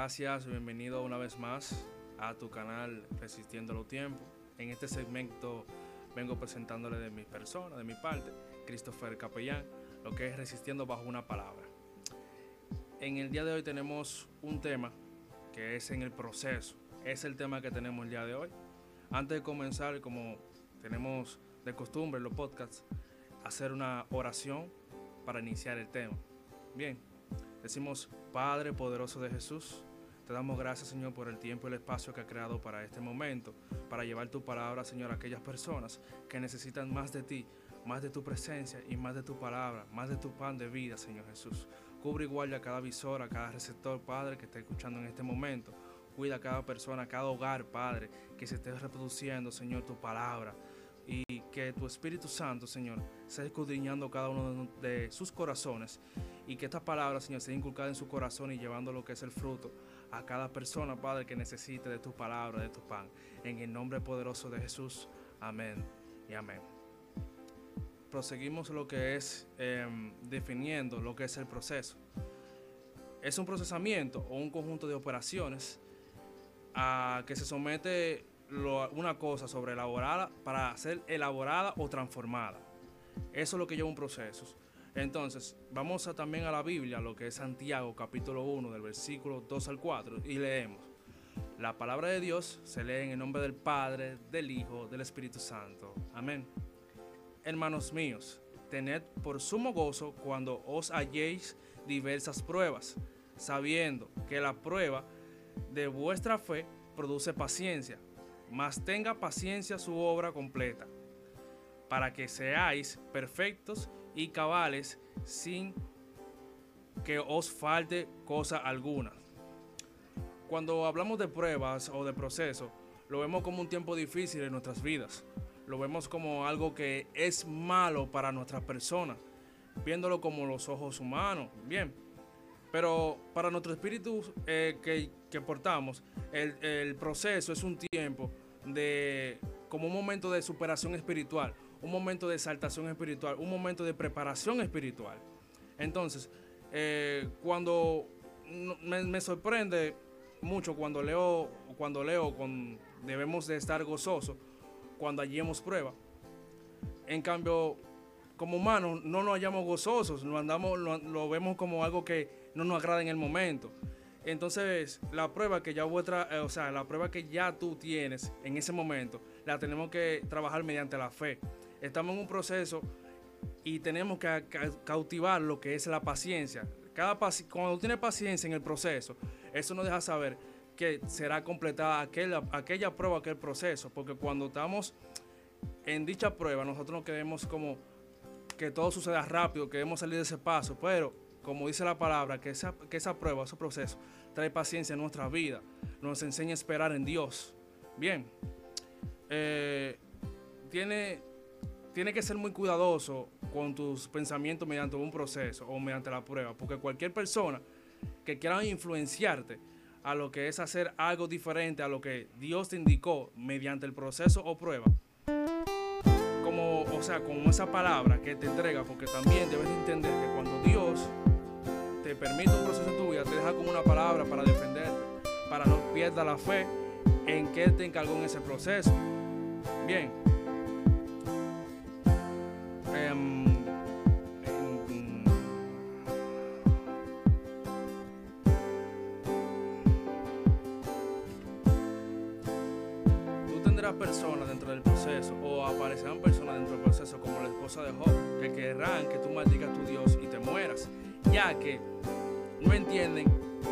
gracias, bienvenido una vez más a tu canal Resistiendo los Tiempos. En este segmento vengo presentándole de mi persona, de mi parte, Christopher Capellán, lo que es Resistiendo bajo una palabra. En el día de hoy tenemos un tema que es en el proceso. Es el tema que tenemos el día de hoy. Antes de comenzar, como tenemos de costumbre en los podcasts, hacer una oración para iniciar el tema. Bien, decimos, Padre poderoso de Jesús, te damos gracias, Señor, por el tiempo y el espacio que ha creado para este momento, para llevar tu palabra, Señor, a aquellas personas que necesitan más de ti, más de tu presencia y más de tu palabra, más de tu pan de vida, Señor Jesús. Cubre igual a cada visor, a cada receptor, Padre, que esté escuchando en este momento. Cuida a cada persona, a cada hogar, Padre, que se esté reproduciendo, Señor, tu palabra que tu Espíritu Santo, Señor, sea escudriñando cada uno de sus corazones y que estas palabras, Señor, sean inculcadas en su corazón y llevando lo que es el fruto a cada persona, Padre, que necesite de tu palabra, de tu pan. En el nombre poderoso de Jesús. Amén y amén. Proseguimos lo que es em, definiendo lo que es el proceso. Es un procesamiento o un conjunto de operaciones a que se somete una cosa sobre elaborada para ser elaborada o transformada. Eso es lo que lleva un proceso. Entonces, vamos a, también a la Biblia, lo que es Santiago capítulo 1 del versículo 2 al 4 y leemos. La palabra de Dios se lee en el nombre del Padre, del Hijo, del Espíritu Santo. Amén. Hermanos míos, tened por sumo gozo cuando os halléis diversas pruebas, sabiendo que la prueba de vuestra fe produce paciencia mas tenga paciencia su obra completa, para que seáis perfectos y cabales sin que os falte cosa alguna. Cuando hablamos de pruebas o de proceso, lo vemos como un tiempo difícil en nuestras vidas. Lo vemos como algo que es malo para nuestra persona, viéndolo como los ojos humanos. Bien, pero para nuestro espíritu eh, que, portamos, el, el, proceso es un tiempo de como un momento de superación espiritual, un momento de exaltación espiritual, un momento de preparación espiritual. Entonces, eh, cuando me, sorprende mucho cuando leo, cuando leo, con, debemos de estar gozosos cuando hallemos prueba. En cambio, como humanos no nos hallamos gozosos, lo, andamos, lo vemos como algo que no nos agrada en el momento. Entonces, la prueba que ya vuestra, eh, o sea, la prueba que ya tú tienes en ese momento, la tenemos que trabajar mediante la fe. Estamos en un proceso y tenemos que cautivar lo que es la paciencia. Cada cuando tienes paciencia en el proceso, eso nos deja saber que será completada aquella, aquella prueba, aquel proceso, porque cuando estamos en dicha prueba, nosotros no queremos como que todo suceda rápido, queremos salir de ese paso, pero como dice la palabra, que esa, que esa prueba, ese proceso, trae paciencia en nuestra vida, nos enseña a esperar en Dios. Bien, eh, tiene, tiene que ser muy cuidadoso con tus pensamientos mediante un proceso o mediante la prueba, porque cualquier persona que quiera influenciarte a lo que es hacer algo diferente a lo que Dios te indicó mediante el proceso o prueba, como, o sea, con esa palabra que te entrega, porque también debes entender que cuando Dios te permite un proceso en tu vida, te deja con una palabra para defenderte, para no pierda la fe en que Él te encargó en ese proceso. Bien. Em, que no entienden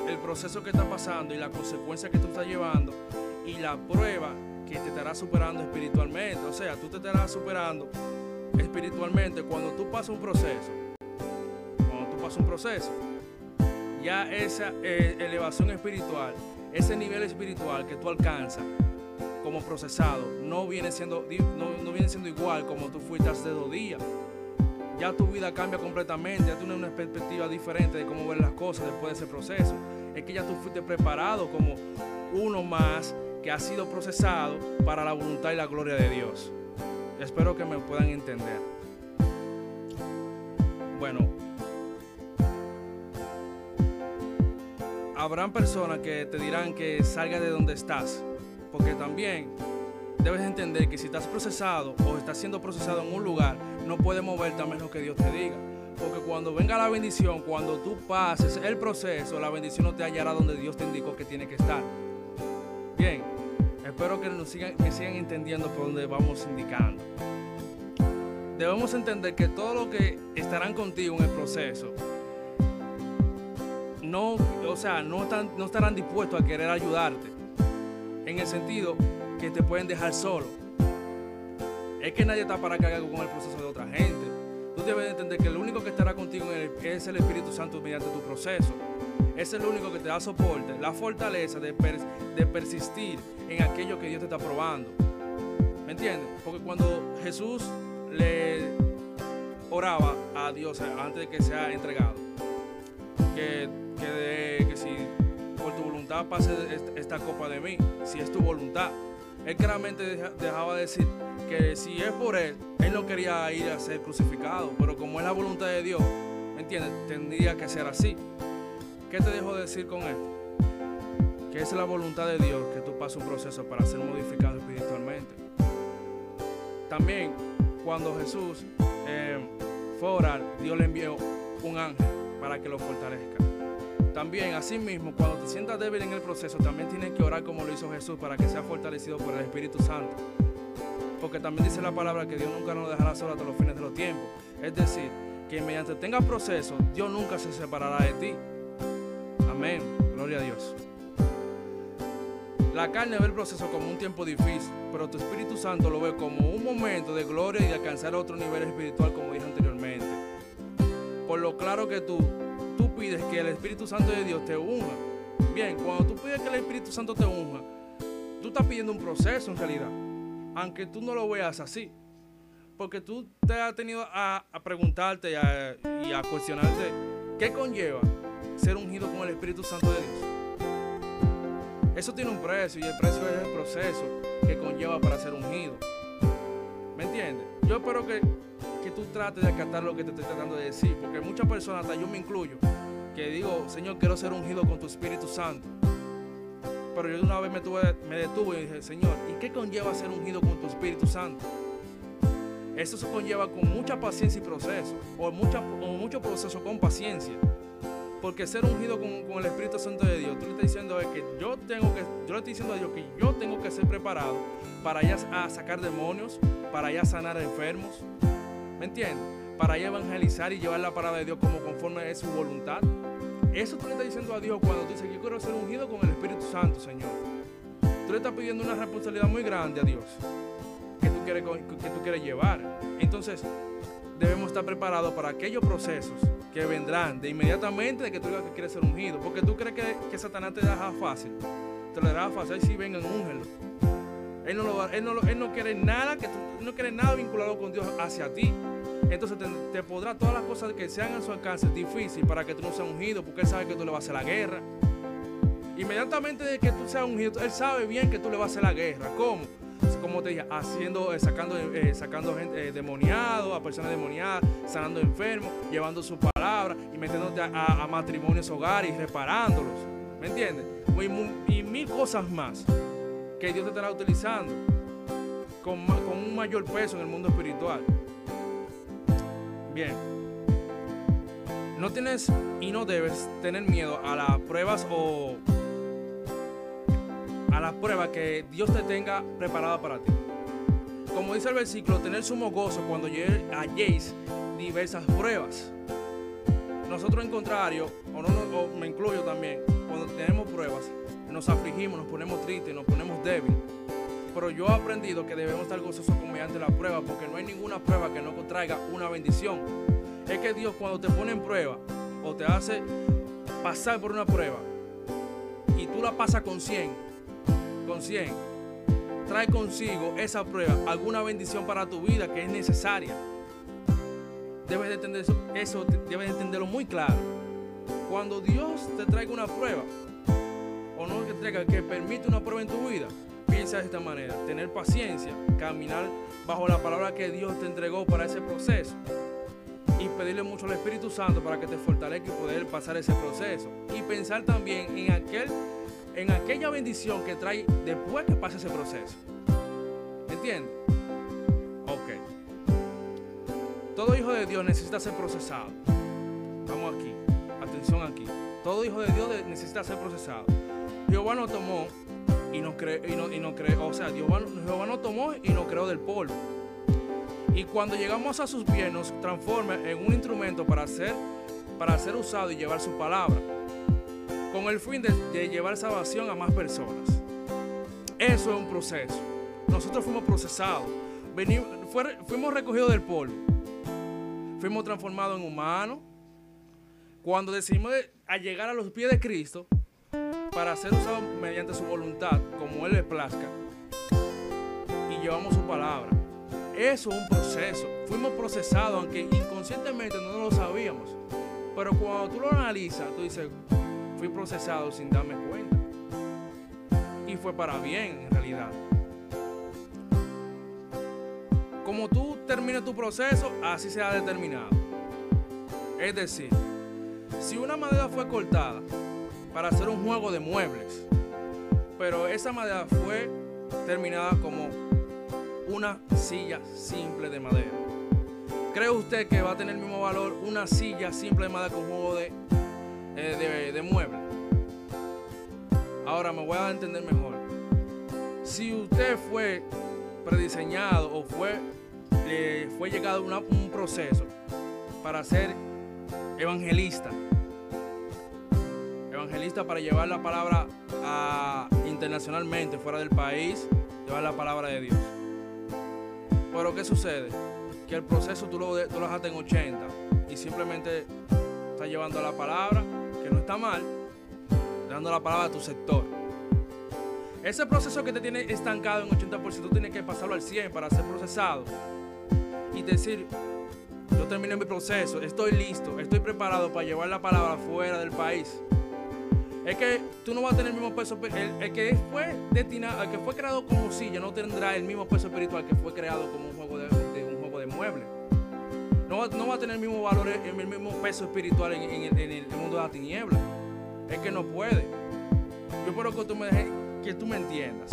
el proceso que está pasando y la consecuencia que tú estás llevando y la prueba que te estará superando espiritualmente. O sea, tú te estarás superando espiritualmente cuando tú pasas un proceso. Cuando tú pasas un proceso, ya esa eh, elevación espiritual, ese nivel espiritual que tú alcanzas como procesado, no viene siendo, no, no viene siendo igual como tú fuiste hace dos días ya tu vida cambia completamente, ya tienes una perspectiva diferente de cómo ver las cosas después de ese proceso. Es que ya tú fuiste preparado como uno más que ha sido procesado para la voluntad y la gloria de Dios. Espero que me puedan entender. Bueno, habrán personas que te dirán que salga de donde estás, porque también debes entender que si estás procesado o estás siendo procesado en un lugar, no puedes moverte a menos que Dios te diga. Porque cuando venga la bendición, cuando tú pases el proceso, la bendición no te hallará donde Dios te indicó que tiene que estar. Bien, espero que nos sigan, que sigan entendiendo por donde vamos indicando. Debemos entender que todo lo que estarán contigo en el proceso, no, o sea, no, están, no estarán dispuestos a querer ayudarte. En el sentido que te pueden dejar solo. Es que nadie está para cargar con el proceso de otra gente. Tú debes entender que el único que estará contigo es el Espíritu Santo mediante tu proceso. Es el único que te da soporte, la fortaleza de, persistir en aquello que Dios te está probando. ¿Me entiendes? Porque cuando Jesús le oraba a Dios antes de que sea entregado, que, que, que si por tu voluntad pase esta copa de mí, si es tu voluntad él claramente dejaba decir que si es por él, él no quería ir a ser crucificado, pero como es la voluntad de Dios, ¿me entiendes? Tendría que ser así. ¿Qué te dejo decir con esto? Que es la voluntad de Dios que tú pases un proceso para ser modificado espiritualmente. También, cuando Jesús eh, fue a orar, Dios le envió un ángel para que lo fortalezca. También, asimismo, cuando te sientas débil en el proceso, también tienes que orar como lo hizo Jesús para que sea fortalecido por el Espíritu Santo. Porque también dice la palabra que Dios nunca nos dejará solo hasta los fines de los tiempos. Es decir, que mediante tengas proceso, Dios nunca se separará de ti. Amén. Gloria a Dios. La carne ve el proceso como un tiempo difícil, pero tu Espíritu Santo lo ve como un momento de gloria y de alcanzar otro nivel espiritual, como dije anteriormente. Por lo claro que tú tú pides que el Espíritu Santo de Dios te unja. Bien, cuando tú pides que el Espíritu Santo te unja, tú estás pidiendo un proceso en realidad, aunque tú no lo veas así. Porque tú te has tenido a, preguntarte y a, y a cuestionarte qué conlleva ser ungido con el Espíritu Santo de Dios. Eso tiene un precio y el precio es el proceso que conlleva para ser ungido. ¿Me entiendes? Yo espero que que tú trates de acatar lo que te estoy tratando de decir, porque muchas personas, hasta yo me incluyo, que digo, Señor, quiero ser ungido con tu Espíritu Santo. Pero yo de una vez me, tuve, me detuve y dije, Señor, ¿y qué conlleva ser ungido con tu Espíritu Santo? Eso se conlleva con mucha paciencia y proceso, o, mucho proceso con paciencia. Porque ser ungido con, el Espíritu Santo de Dios, tú le estás diciendo que yo tengo que, yo le estoy diciendo a Dios que yo tengo que ser preparado para ya sacar demonios, para ya sanar enfermos, ¿Me entiendes? Para evangelizar y llevar la palabra de Dios como conforme es su voluntad. Eso tú le estás diciendo a Dios cuando tú dices, yo quiero ser ungido con el Espíritu Santo, Señor. Tú le estás pidiendo una responsabilidad muy grande a Dios que tú quieres, que tú quieres llevar. Entonces, debemos estar preparados para aquellos procesos que vendrán de inmediatamente de que tú digas que quieres ser ungido. Porque tú crees que, que Satanás te deja fácil. Te lo deja fácil. Si vengan, úngelo. Él no, lo, él, no, él no quiere nada que tú, no quiere nada vinculado con Dios hacia ti. Entonces te, podrá todas las cosas que sean a su alcance difícil para que tú no seas ungido, porque él sabe que tú le vas a hacer la guerra. Inmediatamente de que tú seas ungido, él sabe bien que tú le vas a hacer la guerra. ¿Cómo? Como te dije, haciendo, eh, sacando, eh, sacando gente eh, a personas demoniadas, sanando enfermos, llevando su palabra y metiéndote a, matrimonios, hogares y reparándolos. ¿Me entiendes? y mil cosas más que Dios te estará utilizando con, con un mayor peso en el mundo espiritual. Bien. No tienes y no debes tener miedo a las pruebas o a las pruebas que Dios te tenga preparada para ti. Como dice el versículo, tener sumo gozo cuando halléis diversas pruebas. Nosotros en contrario, o, no, o me incluyo también, cuando tenemos pruebas, nos afligimos, nos ponemos tristes, nos ponemos débiles. Pero yo he aprendido que debemos estar gozosos mediante la prueba, porque no hay ninguna prueba que no traiga una bendición. Es que Dios cuando te pone en prueba o te hace pasar por una prueba y tú la pasas con 100, con 100, trae consigo esa prueba alguna bendición para tu vida que es necesaria. Debes de entender eso, eso debes de entenderlo muy claro. Cuando Dios te traiga una prueba, o no que traiga, que permite una prueba en tu vida, piensa de esta manera, tener paciencia, caminar bajo la palabra que Dios te entregó para ese proceso. y pedirle mucho al Espíritu Santo para que te fortalezca y poder pasar ese proceso. Y pensar también en, aquel, en aquella bendición que trae después que pase ese proceso. ¿Entiendes? Ok. Todo hijo de Dios necesita ser procesado. Vamos aquí. Atención aquí. Todo hijo de Dios necesita ser procesado. Jehová no tomó y nos creó, y no, creó, o sea, Jehová, Jehová no tomó y nos creó del polvo. Y cuando llegamos a sus pies nos transforma en un instrumento para ser, para ser usado y llevar su palabra, con el fin de, llevar salvación a más personas. Eso es un proceso. Nosotros fuimos procesados, fuimos recogidos del polvo, fuimos transformados en humanos. Cuando decidimos llegar a los pies de Cristo para ser usados mediante su voluntad, como Él le plazca, y llevamos su palabra. Eso es un proceso. Fuimos procesados, aunque inconscientemente no lo sabíamos. Pero cuando tú lo analizas, tú dices, fui procesado sin darme cuenta. Y fue para bien, en realidad. Como tú termines tu proceso, así se ha determinado. Es decir, si una madera fue cortada para hacer un juego de muebles, pero esa madera fue terminada como una silla simple de madera. ¿Cree usted que va a tener el mismo valor una silla simple de madera con juego de, eh, de? Ahora me voy a entender mejor. Si usted fue prediseñado o fue, fue llegado a un proceso para ser evangelista, evangelista para llevar la palabra a, internacionalmente, fuera del país, llevar la palabra de Dios. Pero ¿qué sucede? Que el proceso tú lo, tú lo dejaste en 80 y simplemente estás llevando la palabra, que no está mal, dando la palabra a tu sector. Ese proceso que te tiene estancado en 80%, tú tienes que pasarlo al 100 para ser procesado. Y decir, yo terminé mi proceso, estoy listo, estoy preparado para llevar la palabra fuera del país. Es que tú no vas a tener el mismo peso. El, que fue destinado, que fue creado como silla no tendrá el mismo peso espiritual que fue creado como un juego de, un juego de muebles. No, no, va a tener el mismo valor, el, mismo peso espiritual en, el mundo de la tiniebla. Es que no puede. Yo espero que tú me dejes, que tú me entiendas.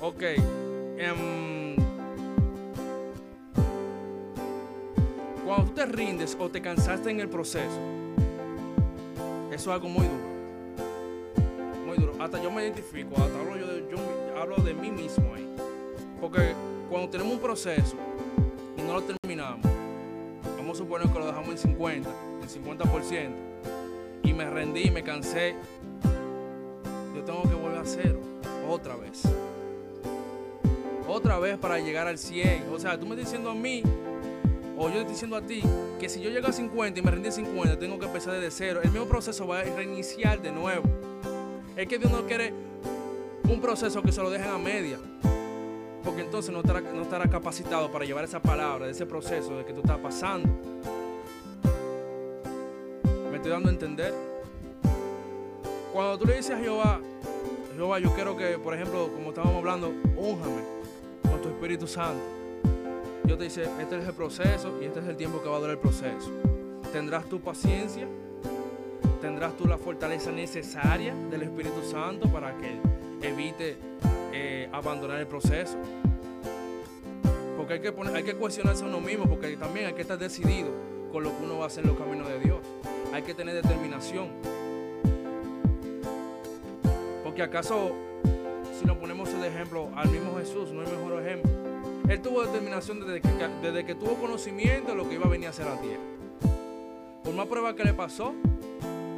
Ok. Em, cuando tú te rindes o te cansaste en el proceso, eso es algo muy duro. Muy duro. Hasta yo me identifico, hasta hablo yo de, yo hablo de mí mismo ahí. Porque cuando tenemos un proceso y no lo terminamos, vamos a suponer que lo dejamos en 50, en 50%, y me rendí, me cansé, yo tengo que volver a hacerlo otra vez. Otra vez para llegar al 100. O sea, tú me estás diciendo a mí o yo estoy diciendo a ti que si yo llego a 50 y me rendí 50, tengo que empezar desde cero. El mismo proceso va a reiniciar de nuevo. Es que Dios no quiere un proceso que se lo dejen a media. Porque entonces no estará, capacitado para llevar esa palabra, ese proceso de que tú estás pasando. ¿Me estoy dando a entender? Cuando tú le dices a Jehová, Jehová, yo quiero que, por ejemplo, como estábamos hablando, únjame con tu Espíritu Santo. Dios te dice, este es el proceso y este es el tiempo que va a durar el proceso. Tendrás tu paciencia, tendrás tú la fortaleza necesaria del Espíritu Santo para que evite eh, abandonar el proceso. Porque hay que, hay que cuestionarse a uno mismo, porque también hay que estar decidido con lo que uno va a hacer en los caminos de Dios. Hay que tener determinación. Porque acaso, si nos ponemos de ejemplo al mismo Jesús, no hay mejor ejemplo. Él tuvo determinación desde que, desde que tuvo conocimiento de lo que iba a venir a hacer a la tierra. Por más prueba que le pasó,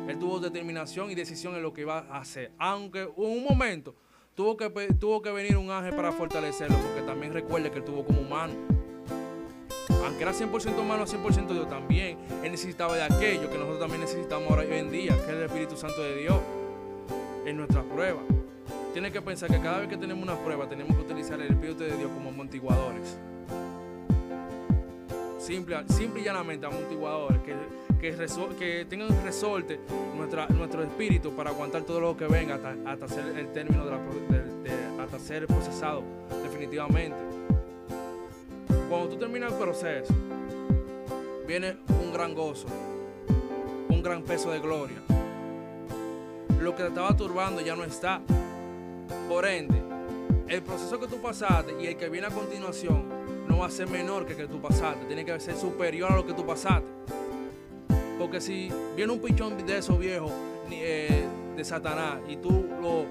él tuvo determinación y decisión en lo que iba a hacer. Aunque en un momento tuvo que, tuvo que venir un ángel para fortalecerlo, porque también recuerde que él tuvo como humano. Aunque era 100% humano, 100% Dios también. Él necesitaba de aquello que nosotros también necesitamos ahora hoy en día, que es el Espíritu Santo de Dios en nuestras pruebas tiene que pensar que cada vez que tenemos una prueba tenemos que utilizar el Espíritu de Dios como amortiguadores. Simple, simple y llanamente amortiguadores que, que, tengan resorte nuestra, nuestro espíritu para aguantar todo lo que venga hasta, hasta ser el término de, la, hasta ser procesado definitivamente. Cuando tú terminas el proceso, viene un gran gozo, un gran peso de gloria. Lo que te estaba turbando ya no está. Por ende, el proceso que tú pasaste y el que viene a continuación no va a ser menor que el que tú pasaste, tiene que ser superior a lo que tú pasaste. Porque si viene un pichón de esos viejos eh, de Satanás y tú lo,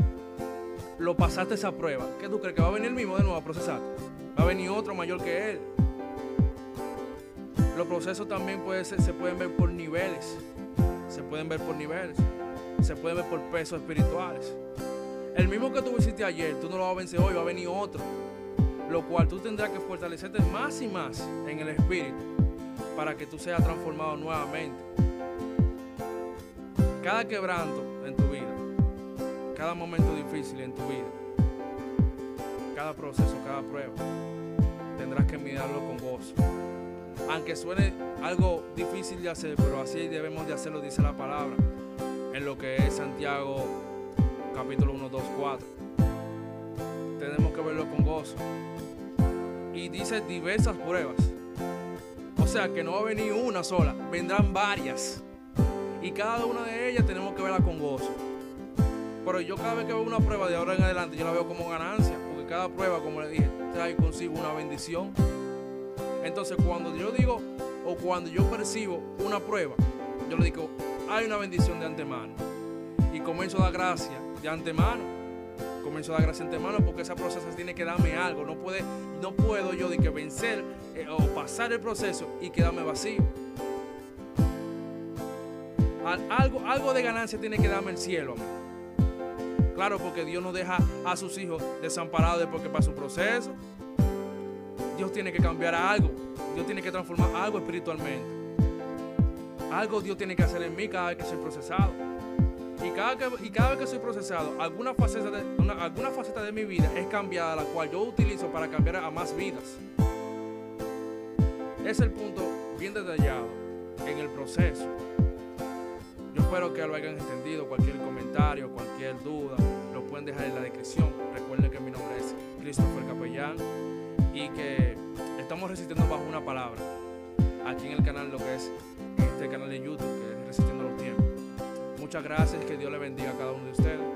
lo pasaste esa prueba, ¿qué tú crees? ¿Que va a venir el mismo de nuevo a procesarte? Va a venir otro mayor que él. Los procesos también se pueden ver por niveles. Se pueden ver por niveles. Se pueden ver por pesos espirituales. El mismo que tú hiciste ayer, tú no lo vas a vencer hoy, va a venir otro. Lo cual tú tendrás que fortalecerte más y más en el espíritu para que tú seas transformado nuevamente. Cada quebranto en tu vida, cada momento difícil en tu vida, cada proceso, cada prueba, tendrás que mirarlo con gozo. Aunque suene algo difícil de hacer, pero así debemos de hacerlo, dice la palabra, en lo que es Santiago capítulo 1, 2, 4. Tenemos que verlo con gozo. Y dice diversas pruebas. O sea que no va a venir una sola, vendrán varias. Y cada una de ellas tenemos que verla con gozo. Pero yo cada vez que veo una prueba de ahora en adelante, yo la veo como ganancia. Porque cada prueba, como le dije, trae consigo una bendición. Entonces cuando yo digo o cuando yo percibo una prueba, yo le digo, hay una bendición de antemano. Y comienzo a dar gracias de antemano. Comienzo a dar gracias de antemano porque ese proceso tiene que darme algo. No, puede, no puedo yo de que vencer eh, o pasar el proceso y quedarme vacío. algo, algo de ganancia tiene que darme el cielo. Claro, porque Dios no deja a sus hijos desamparados después que pasa un proceso. Dios tiene que cambiar algo. Dios tiene que transformar algo espiritualmente. Algo Dios tiene que hacer en mí cada vez que soy procesado. Y cada, que, y cada vez que soy procesado, alguna faceta, de, alguna faceta de mi vida es cambiada, la cual yo utilizo para cambiar a más vidas. Es el punto bien detallado en el proceso. Yo espero que lo hayan entendido. Cualquier comentario, cualquier duda, lo pueden dejar en la descripción. Recuerden que mi nombre es Christopher Capellán y que estamos resistiendo bajo una palabra aquí en el canal, lo que es este canal de YouTube, que es Resistiendo. Muchas gracias, que Dios le bendiga a cada uno de ustedes